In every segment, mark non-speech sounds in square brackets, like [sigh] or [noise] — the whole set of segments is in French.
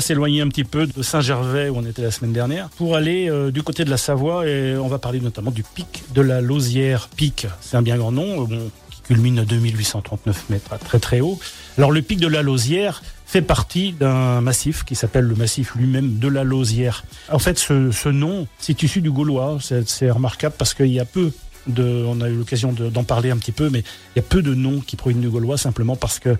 s'éloigner un petit peu de Saint-Gervais où on était la semaine dernière pour aller euh, du côté de la Savoie et on va parler notamment du pic de la Lausière. Pic, c'est un bien grand nom, euh, bon, qui culmine à 2839 mètres, très très haut. Alors le pic de la Lausière fait partie d'un massif qui s'appelle le massif lui-même de la Lausière. En fait, ce, ce nom, c'est issu du gaulois. C'est remarquable parce qu'il y a peu de, on a eu l'occasion de- d'en parler un petit peu, mais il y a peu de noms qui proviennent du gaulois simplement parce que euh,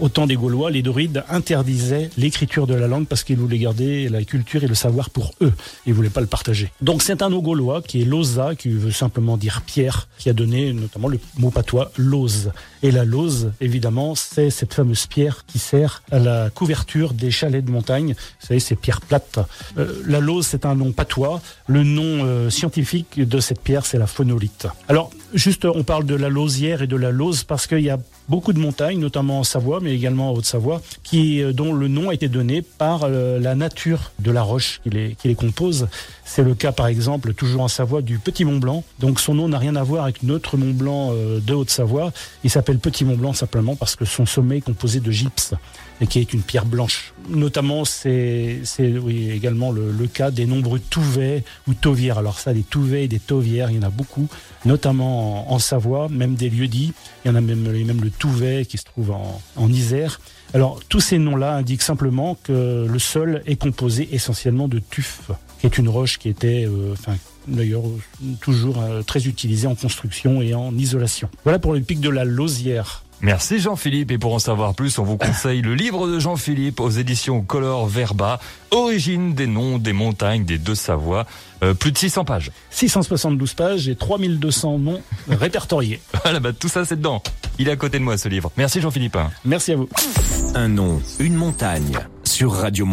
au temps des Gaulois, les Dorides interdisaient l'écriture de la langue parce qu'ils voulaient garder la culture et le savoir pour eux. Ils voulaient pas le partager. Donc c'est un nom gaulois qui est Losa, qui veut simplement dire pierre, qui a donné notamment le mot patois lose. Et la lose, évidemment, c'est cette fameuse pierre qui sert à la couverture des chalets de montagne. Vous savez, ces pierres plates. Euh, la lose, c'est un nom patois. Le nom euh, scientifique de cette pierre, c'est la phonolite. Alors, juste, on parle de la lausière et de la lose parce qu'il y a beaucoup de montagnes, notamment en Savoie, mais également en Haute-Savoie, qui, euh, dont le nom a été donné par euh, la nature de la roche qui les, qui les compose. C'est le cas, par exemple, toujours en Savoie, du Petit Mont Blanc. Donc, son nom n'a rien à voir avec notre Mont Blanc euh, de Haute-Savoie. Il s'appelle Petit Mont Blanc simplement parce que son sommet est composé de gypse et qui est une pierre blanche. Notamment, c'est oui, également le, cas des nombreux touvets ou tauvières. Alors ça, des touvets et des tauvières, il y en a beaucoup, notamment en, Savoie, même des lieux-dits. Il y en a même, même le touvet qui se trouve en, en Isère. Alors, tous ces noms-là indiquent simplement que le sol est composé essentiellement de tuf, qui est une roche qui était, euh, enfin, d'ailleurs, toujours euh, très utilisée en construction et en isolation. Voilà pour le pic de la Lausière. Merci Jean-Philippe et pour en savoir plus, on vous conseille le livre de Jean-Philippe aux éditions Color Verba, Origine des noms des montagnes des Deux-Savoies, Euh, plus de 600 pages. 672 pages et 3200 noms répertoriés. [laughs] Voilà, bah, tout ça c'est dedans. Il est à côté de moi ce livre. Merci Jean-Philippe. Merci à vous. Un nom, une montagne. Sur Radio Mont